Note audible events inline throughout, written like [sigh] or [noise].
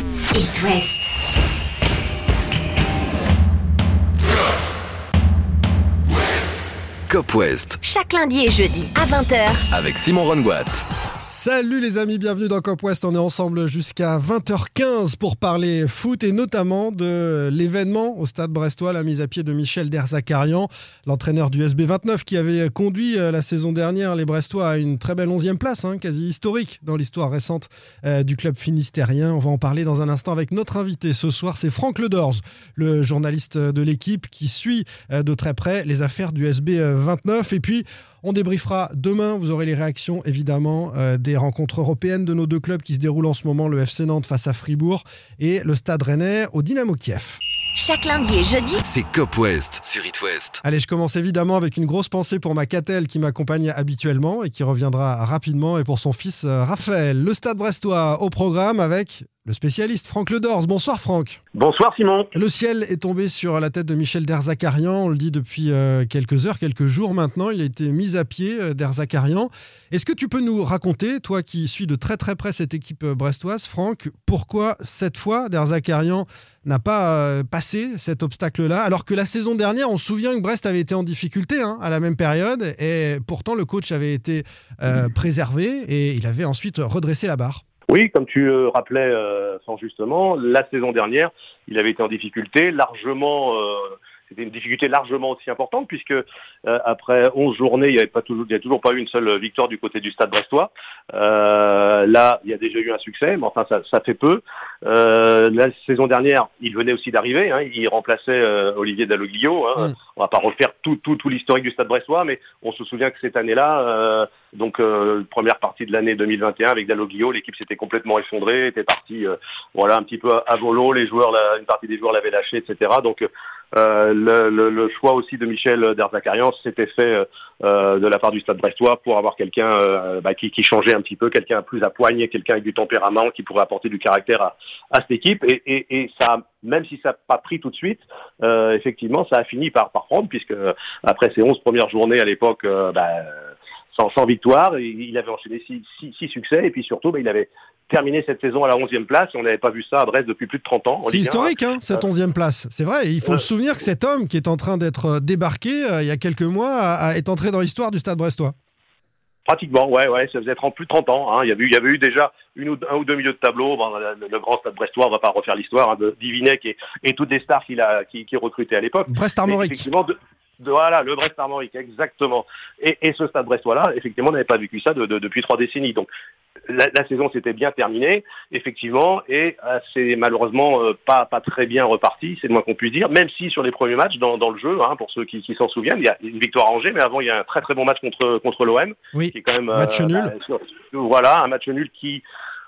It West. Cop West Chaque lundi et jeudi à 20h. avec Simon Rongoat. Salut les amis, bienvenue dans Cop West. On est ensemble jusqu'à 20h15 pour parler foot et notamment de l'événement au stade brestois, la mise à pied de Michel Derzakarian, l'entraîneur du SB 29 qui avait conduit euh, la saison dernière les Brestois à une très belle 11e place, hein, quasi historique dans l'histoire récente euh, du club finistérien. On va en parler dans un instant avec notre invité ce soir, c'est Franck Ledors, le journaliste de l'équipe qui suit euh, de très près les affaires du SB 29. Et puis, on débriefera demain, vous aurez les réactions évidemment euh, des rencontres européennes de nos deux clubs qui se déroulent en ce moment, le FC Nantes face à Fribourg et le Stade Rennais au Dynamo Kiev. Chaque lundi et jeudi, C'est Cop West sur It West. Allez, je commence évidemment avec une grosse pensée pour ma Catel qui m'accompagne habituellement et qui reviendra rapidement et pour son fils euh, Raphaël. Le Stade Brestois au programme avec le spécialiste Franck Ledors. Bonsoir Franck. Bonsoir Simon. Le ciel est tombé sur la tête de Michel Derzakarian, on le dit depuis euh, quelques heures, quelques jours maintenant. Il a été mis à pied, euh, Derzakarian. Est-ce que tu peux nous raconter, toi qui suis de très très près cette équipe euh, brestoise, Franck, pourquoi cette fois Derzakarian n'a pas passé cet obstacle-là Alors que la saison dernière, on se souvient que Brest avait été en difficulté hein, à la même période et pourtant le coach avait été euh, préservé et il avait ensuite redressé la barre. Oui, comme tu euh, rappelais euh, sans justement, la saison dernière, il avait été en difficulté, largement, euh, c'était une difficulté largement aussi importante puisque euh, après 11 journées, il n'y avait pas toujours, il y a toujours pas eu une seule victoire du côté du Stade Brestois. Euh, là, il y a déjà eu un succès, mais enfin ça, ça fait peu. Euh, la saison dernière, il venait aussi d'arriver, hein, il remplaçait euh, Olivier Dalloglio. Hein. Mm. On va pas refaire tout, tout, tout l'historique du Stade Brestois, mais on se souvient que cette année-là, euh, donc euh, première partie de l'année 2021 avec Dalloglio, l'équipe s'était complètement effondrée, était partie euh, voilà un petit peu à, à volo, les joueurs, la- une partie des joueurs l'avaient lâché, etc. Donc euh, le, le- le choix aussi de Michel Derzakarian s'était fait euh, de la part du Stade Brestois pour avoir quelqu'un euh, bah, qui, qui changeait un petit peu, quelqu'un plus à poigne, quelqu'un avec du tempérament qui pourrait apporter du caractère à, à cette équipe. Et, et, et ça, même si ça n'a pas pris tout de suite, euh, effectivement, ça a fini par, par prendre puisque euh, après ces 11 premières journées à l'époque, euh, bah, sans, sans victoire, il il avait enchaîné six, six- six succès et puis surtout, bah, il avait terminé cette saison à la 11e place. Et on n'avait pas vu ça à Brest depuis plus de 30 ans. C'est historique, hein, cette onzième place. C'est vrai, il faut Ouais. se souvenir que cet homme qui est en train d'être euh, débarqué euh, il y a quelques mois a- a- est entré dans l'histoire du Stade brestois. Pratiquement, ouais, ouais, ça faisait 30, plus de 30 ans. Hein. Il, y avait eu, il y avait eu déjà une ou, un ou deux milieux de tableau. Bon, le, le grand stade brestois, on va pas refaire l'histoire hein, de Divinec et, et toutes les stars qu'il a, qui, qui recrutait à l'époque. Brest Armorique. effectivement, de- de- voilà, le Brest Armorique, exactement. Et, et ce stade brestois-là, effectivement, on n'avait pas vécu ça de- de- depuis trois décennies. Donc, la, la saison s'était bien terminée, effectivement, et euh, c'est malheureusement euh, pas, pas très bien reparti, c'est le moins qu'on puisse dire, même si sur les premiers matchs dans, dans le jeu, hein, pour ceux qui, qui s'en souviennent, il y a une victoire à Angers, mais avant il y a un très très bon match contre, contre l'OM, Oui, qui est quand même Match nul. bah, voilà, un match nul qui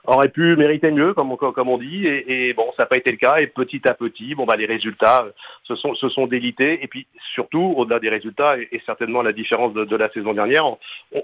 aurait pu mériter mieux, comme on, comme on dit, et, bon, ça n'a pas été le cas, et petit à petit, bon bah les résultats euh, se sont, se sont délités, et puis surtout, au-delà des résultats, et, certainement la différence de, la saison dernière,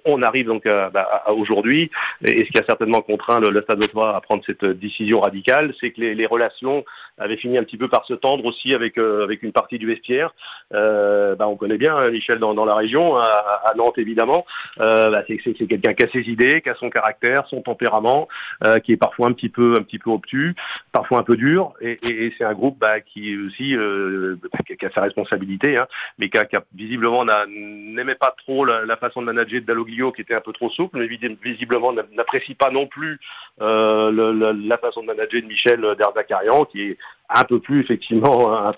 on, arrive donc à, bah, à aujourd'hui, et, ce qui a certainement contraint le, le Stade à prendre cette décision radicale, c'est que les, relations avaient fini un petit peu par se tendre aussi avec, euh, avec une partie du vestiaire. Euh, bah, on connaît bien hein, Michel dans, la région, à, à Nantes évidemment, euh, bah, c'est quelqu'un qui a ses idées, qui a son caractère, son tempérament, euh, qui est parfois un petit peu un petit peu obtus, parfois un peu dur, et, c'est un groupe bah, qui aussi euh, a- qui a sa responsabilité, hein, mais qui, visiblement n'a- n'aimait pas trop la, façon de manager de Dalloglio, qui était un peu trop souple, mais visi- visiblement n'a- n'apprécie pas non plus euh, la façon de manager de Michel Derzakarian, qui est un peu plus effectivement,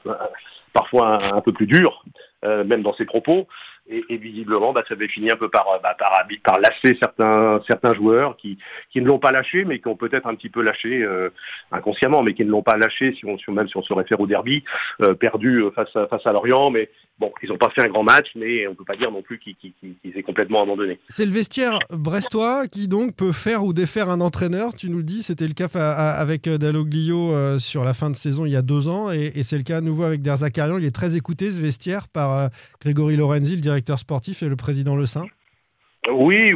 parfois un, peu plus dur, même dans ses propos. Et, et visiblement, bah, ça avait fini un peu par, bah, par, lasser certains, certains joueurs qui, qui ne l'ont pas lâché, mais qui ont peut-être un petit peu lâché euh, inconsciemment, mais qui ne l'ont pas lâché, si on, si même si on se réfère au derby, euh, perdu euh, face à, face à Lorient. Mais bon, ils n'ont pas fait un grand match, mais on ne peut pas dire non plus qu'ils aient complètement abandonné. C'est le vestiaire brestois qui donc peut faire ou défaire un entraîneur. Tu nous le dis, c'était le cas avec euh, Dalloglio euh, sur la fin de saison il y a deux ans et, et c'est le cas à nouveau avec Derzakarian. Il est très écouté ce vestiaire par euh, Grégory Lorenzi, le directeur sportif et le président Le Saint. Oui,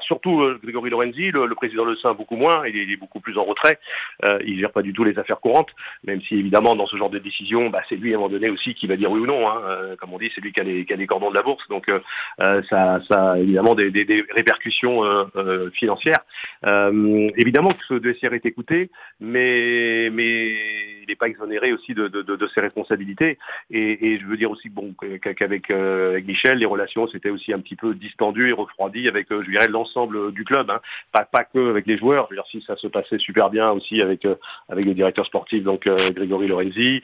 surtout euh, Grégory Lorenzi, le, président Le Saint beaucoup moins, il est, beaucoup plus en retrait, euh, il gère pas du tout les affaires courantes, même si évidemment dans ce genre de décision, bah, c'est lui à un moment donné aussi qui va dire oui ou non, hein. euh, comme on dit, c'est lui qui a, les, qui cordons de la bourse, donc ça, ça a évidemment des, répercussions financières. évidemment que ce dossier est écouté, mais, mais il n'est pas exonéré aussi de, ses responsabilités, et, je veux dire aussi bon qu'avec avec Michel, les relations c'était aussi un petit peu distendues et refroidies avec, euh, je dirais, l'ensemble du club, hein. pas, pas que avec les joueurs. Je veux dire, si ça se passait super bien aussi avec euh, avec le directeur sportif, donc euh, Grégory Lorenzi,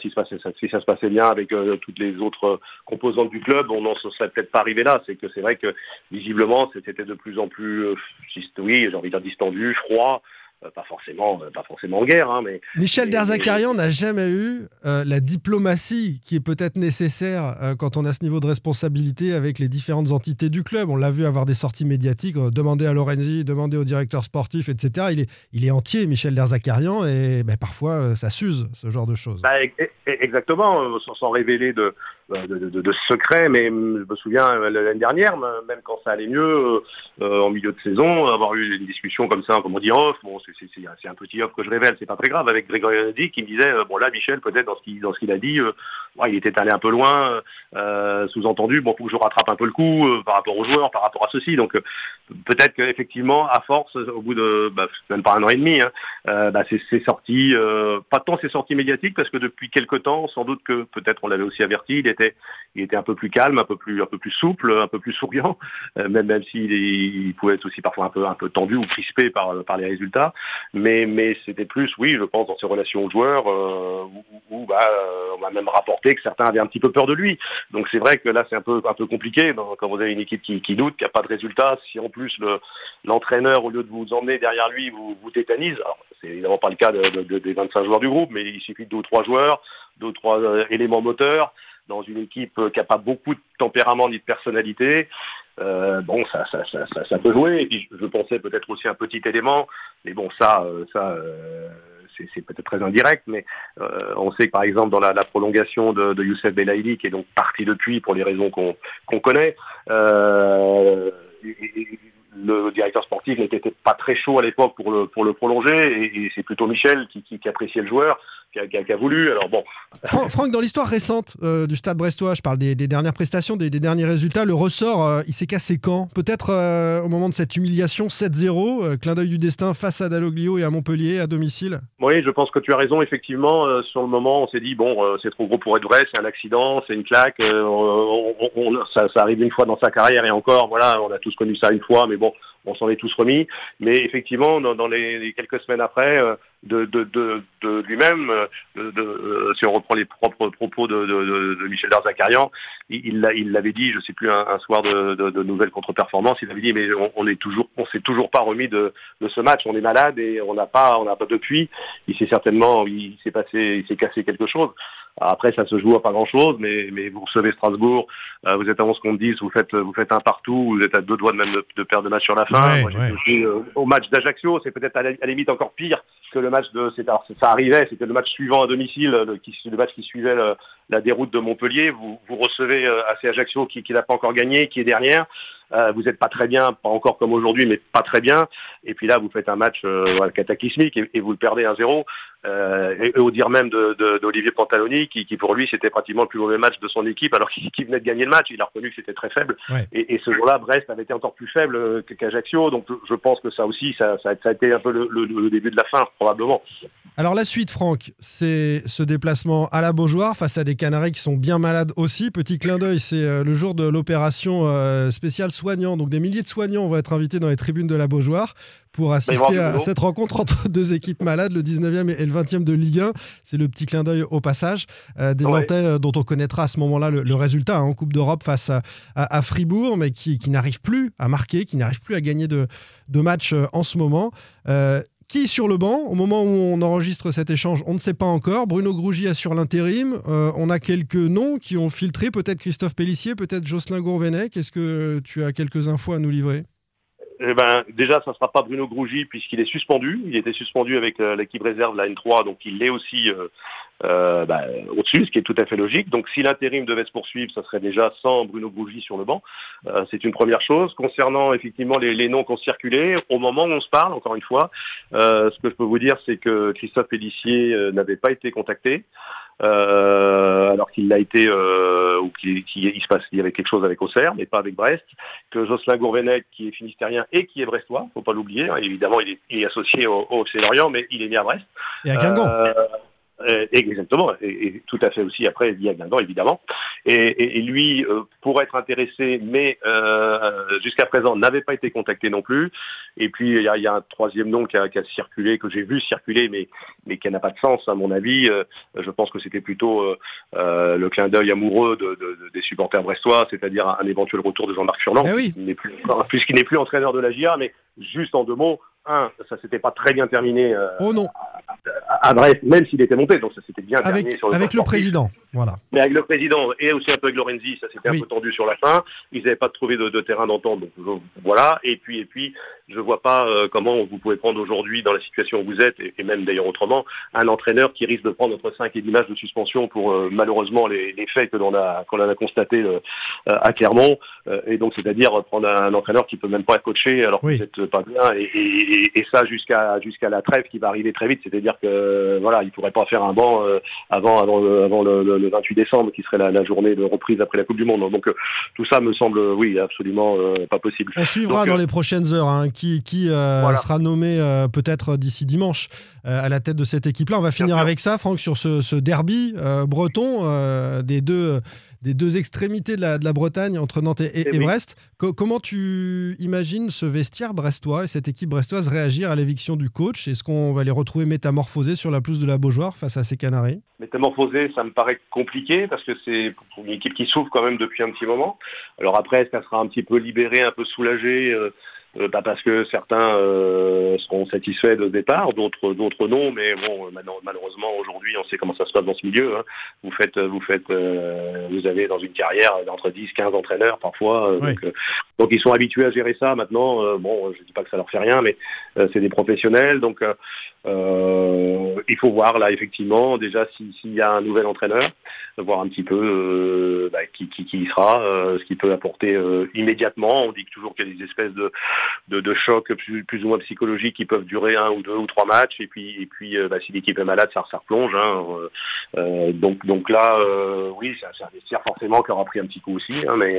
si, ça, si ça se passait bien avec toutes les autres composantes du club, on n'en serait peut-être pas arrivé là. C'est que c'est vrai que visiblement, c'était de plus en plus, oui, j'ai envie de dire distendu, froid. Euh, pas forcément, euh, pas forcément en guerre. Hein, mais, Michel Derzakarian n'a jamais eu euh, la diplomatie qui est peut-être nécessaire quand on a ce niveau de responsabilité avec les différentes entités du club. On l'a vu avoir des sorties médiatiques, demander à Lorenzi, demander au directeur sportif, etc. Il est, il est entier, Michel Derzakarian, et ben, parfois ça s'use, ce genre de choses. Bah, e-, e-, exactement, sans, révéler de, de, de, secret, mais je me souviens l'année dernière, même quand ça allait mieux, en milieu de saison, avoir eu une discussion comme ça, comme on dit off, bon, c'est un petit offre que je révèle, c'est pas très grave, avec Grégory Renzi qui me disait, euh, bon là Michel peut-être dans ce qu'il a dit, euh, il était allé un peu loin, euh, sous-entendu, bon faut que je rattrape un peu le coup par rapport aux joueurs, par rapport à ceci, donc peut-être qu'effectivement à force, au bout de bah, même pas un an et demi, hein, bah, c'est sorti, pas tant c'est sorti médiatique parce que depuis quelques temps, sans doute que peut-être on l'avait aussi averti, il il était un peu plus calme, un peu plus souple, un peu plus souriant, même même s'il il pouvait être aussi parfois un peu tendu ou crispé par les résultats. Mais, c'était plus, oui, je pense, dans ses relations aux joueurs, euh, où, bah, euh, on m'a même rapporté que certains avaient un petit peu peur de lui. Donc c'est vrai que là, c'est un peu, compliqué quand vous avez une équipe qui, doute, qui n'a pas de résultat. Si en plus l'entraîneur, au lieu de vous emmener derrière lui, vous, tétanise, c'est évidemment pas le cas des 25 joueurs du groupe, mais il suffit de deux ou trois joueurs, deux ou trois euh, éléments moteurs dans une équipe qui n'a pas beaucoup de tempérament ni de personnalité, euh, bon, ça, ça, ça, ça, peut jouer. Et puis, je, pensais peut-être aussi un petit élément, mais bon, ça, euh, ça, euh, c'est peut-être très indirect, mais on sait que par exemple dans la, prolongation de, de, Youssef Belaïli, qui est donc parti depuis pour les raisons qu'on connaît, le directeur sportif n'était pas très chaud à l'époque pour le, pour le prolonger, et, c'est plutôt Michel qui, qui, appréciait le joueur, qui a, voulu. Alors bon. Franck, dans l'histoire récente euh, du Stade Brestois, je parle des, dernières prestations, des, derniers résultats, le ressort, euh, il s'est cassé quand? Peut-être euh, au moment de cette humiliation 7-0, clin d'œil du destin face à Dalloglio et à Montpellier à domicile? Oui, je pense que tu as raison, effectivement. sur le moment, on s'est dit, bon, c'est trop gros pour être vrai, c'est un accident, c'est une claque, ça, arrive une fois dans sa carrière et encore, voilà, on a tous connu ça une fois, mais bon, on s'en est tous remis. Mais effectivement, dans, les, quelques semaines après, euh, de, lui-même, euh, euh, si on reprend les propres propos de, Michel Darzakarian, il l'avait dit, je ne sais plus, un, soir de, nouvelles contre-performances, il avait dit, mais on, toujours, on s'est toujours pas remis de, ce match, on est malade et on n'a pas, on n'a pas depuis. Il s'est certainement, il s'est passé, il s'est cassé quelque chose. Après, ça se joue à pas grand-chose, mais, mais vous recevez Strasbourg, euh, vous êtes à 11 contre 10, vous faites, vous faites un partout, vous êtes à deux doigts de même de, perdre de match sur la fin. Moi, euh, au match d'Ajaccio, c'est peut-être à, la limite encore pire que le match de... Alors, ça arrivait, c'était le match suivant à domicile, le, qui, le match qui suivait la déroute de Montpellier. Vous, vous recevez euh, AC Ajaccio qui, qui n'a pas encore gagné, qui est dernière. Euh, vous n'êtes pas très bien, pas encore comme aujourd'hui, mais pas très bien. Et puis là, vous faites un match euh, cataclysmique et, vous le perdez 1-0. Euh, et, au dire même d'Olivier Pantaloni, qui, pour lui, c'était pratiquement le plus mauvais match de son équipe, alors qu'il venait de gagner le match. Il a reconnu que c'était très faible. Et, ce jour-là, Brest avait été encore plus faible qu'Ajaccio. Donc je pense que ça aussi, ça, a été un peu le, début de la fin, probablement. Alors la suite, Franck, c'est ce déplacement à la Beaujoire face à des Canaries qui sont bien malades aussi. Petit clin d'œil, c'est le jour de l'opération spéciale soignants, donc des milliers de soignants vont être invités dans les tribunes de la Beaujoire pour assister à cette rencontre entre [laughs] deux équipes malades, le 19e et le 20e de Ligue 1. C'est le petit clin d'œil au passage euh, des Nantais euh, dont on connaîtra à ce moment-là le, résultat hein, en Coupe d'Europe face à, Fribourg, mais qui, n'arrive plus à marquer, qui n'arrive plus à gagner de, de matchs euh, en ce moment. Qui sur le banc Au moment où on enregistre cet échange, on ne sait pas encore. Bruno Grougy assure l'intérim. Euh, on a quelques noms qui ont filtré, peut-être Christophe Pellissier, peut-être Jocelyn Gourvenec. Est-ce que tu as quelques infos à nous livrer? Eh ben, déjà, ça ne sera pas Bruno Grougy puisqu'il est suspendu. Il était suspendu avec euh, l'équipe réserve, la N3, donc il l'est aussi euh, bah, au-dessus, ce qui est tout à fait logique. Donc si l'intérim devait se poursuivre, ça serait déjà sans Bruno Bougie sur le banc. c'est une première chose. Concernant effectivement les, noms qui ont circulé, au moment où on se parle, encore une fois, ce que je peux vous dire, c'est que Christophe Pédissier n'avait pas été contacté. Euh, alors qu'il l'a été euh, ou qu'il se passe, il y avait quelque chose avec Auxerre, mais pas avec Brest, que Jocelyn Gourvenec, qui est finistérien et qui est brestois, faut pas l'oublier, hein, évidemment il est, associé au, au FC Lorient, mais il est né à Brest. Et à Guingamp. Euh, euh, exactement, et, tout à fait aussi après il y a Guingamp évidemment. Et, lui, euh, pour être intéressé, mais euh, jusqu'à présent n'avait pas été contacté non plus. Et puis il y a, un troisième nom qui a, circulé, que j'ai vu circuler, mais, mais qui n'a pas de sens à mon avis. je pense que c'était plutôt le clin d'œil amoureux des supporters brestois, c'est-à-dire un, éventuel retour de Jean-Marc Furlan, eh puisqu'il n'est plus entraîneur de la GIA, mais juste en deux mots, ça s'était pas très bien terminé. oh non à Brest, même s'il était monté, donc ça s'était bien avec, terminé sur le Avec le président, voilà. Mais avec le président et aussi un peu avec Lorenzi, ça s'était un peu tendu sur la fin. Ils n'avaient pas trouvé de, terrain d'entente, donc voilà. Et puis, et puis, je vois pas euh, comment vous pouvez prendre aujourd'hui, dans la situation où vous êtes, et, même d'ailleurs autrement, un entraîneur qui risque de prendre entre 5 et 10 matchs de suspension pour euh, malheureusement les, faits que l'on a, qu'on a constatés euh, à Clermont. et donc, c'est-à-dire prendre un, entraîneur qui peut même pas être coaché alors que vous n'êtes pas bien, et, et ça jusqu'à jusqu'à la trêve qui va arriver très vite. C'est-à-dire que voilà, il pourrait pas faire un banc avant avant le, avant le, 28 décembre, qui serait la, journée de reprise après la Coupe du Monde. Donc tout ça me semble, oui, absolument pas possible. On suivra dans les prochaines heures hein, qui, qui euh, sera nommé euh, peut-être d'ici dimanche euh, à la tête de cette équipe-là. On va finir avec ça, Franck, sur ce, derby breton des deux des deux extrémités de la, Bretagne, entre Nantes et, Brest. comment tu imagines ce vestiaire brestois et cette équipe brestoise réagir à l'éviction du coach? Est-ce qu'on va les retrouver métamorphosés sur la pelouse de la Beaujoire face à ces Canaries? Métamorphosés, ça me paraît compliqué parce que c'est une équipe qui souffre quand même depuis un petit moment. Alors après, est-ce qu'elle sera un petit peu libérée, un peu soulagée euh, pas parce que certains euh, seront satisfaits de départ, d'autres d'autres non, mais bon, malheureusement aujourd'hui, on sait comment ça se passe dans ce milieu. Hein. Vous faites, vous faites, euh, vous avez dans une carrière entre 10, 15 entraîneurs parfois, donc, ils sont habitués à gérer ça. Maintenant, bon, je dis pas que ça leur fait rien, mais c'est des professionnels, donc il faut voir là effectivement déjà s'il y a un nouvel entraîneur, voir un petit peu bah, qui, qui, qui, sera, ce qu'il peut apporter immédiatement. On dit toujours qu'il y a des espèces de de, de chocs plus, plus, ou moins psychologiques qui peuvent durer un ou deux ou trois matchs. Et puis, et puis euh, bah, si l'équipe est malade, ça, ça replonge. Hein. Euh, euh, donc, donc là, oui, c'est un vestiaire forcément qui aura pris un petit coup aussi. Hein, mais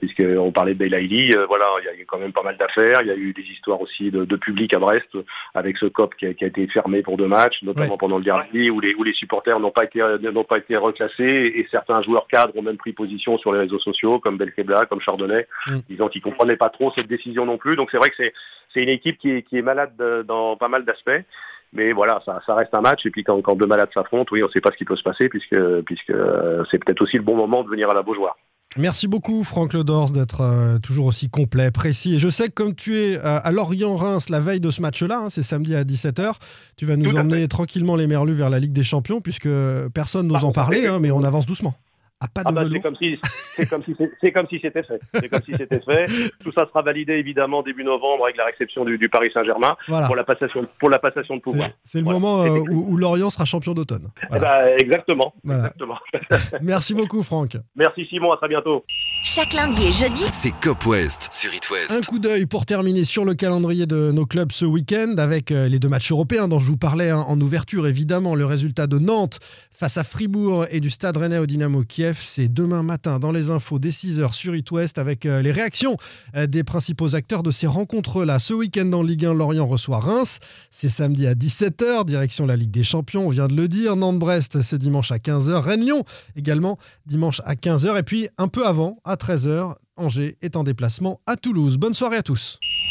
puisqu'on parlait de Belaïli, voilà, il y a eu quand même pas mal d'affaires. Il y a eu des histoires aussi de, de public à Brest avec ce COP qui a, qui a, été fermé pour deux matchs, notamment pendant le dernier, où les, où les supporters n'ont pas été pas été reclassés et certains joueurs cadres ont même pris position sur les réseaux sociaux, comme Belkebla, comme Chardonnay, mm. disant qu'ils comprenaient pas trop cette décision non plus. Donc c'est vrai que c'est une équipe qui est, malade dans pas mal d'aspects. Mais voilà, ça, reste un match. Et puis quand, deux malades s'affrontent, oui, on ne sait pas ce qui peut se passer puisque, puisque c'est peut-être aussi le bon moment de venir à la Beaujoire. Merci beaucoup Franck Ledors d'être euh, toujours aussi complet, précis. Et je sais que comme tu es euh, à Lorient-Reims la veille de ce match-là, hein, c'est samedi à 17h, tu vas nous emmener tranquillement les Merlus vers la Ligue des Champions puisque personne n'ose en parler, hein, mais on avance doucement. Ah bah, c'est comme si c'est comme si c'est comme si c'était fait. C'est comme si c'était fait. Tout ça sera validé évidemment début novembre avec la réception du, Paris Saint-Germain pour la passation pour la passation de pouvoir. C'est le moment euh, où, Lorient sera champion d'automne. Eh bah, exactement. exactement. [laughs] Merci beaucoup Franck. Merci Simon, à très bientôt. Chaque lundi et jeudi, c'est Cop West sur It West. Un coup d'œil pour terminer sur le calendrier de nos clubs ce week-end avec euh, les deux matchs européens dont je vous parlais hein, en ouverture évidemment le résultat de Nantes face à Fribourg et du Stade Rennais au Dynamo Kiev. C'est demain matin dans les infos dès 6h sur It West avec euh, les réactions euh, des principaux acteurs de ces rencontres-là. Ce week-end en Ligue 1, Lorient reçoit Reims. C'est samedi à 17h, direction la Ligue des Champions, on vient de le dire. Nantes-Brest, c'est dimanche à 15h. Rennes-Lyon également dimanche à 15h. Et puis un peu avant, à 13h, Angers est en déplacement à Toulouse. Bonne soirée à tous.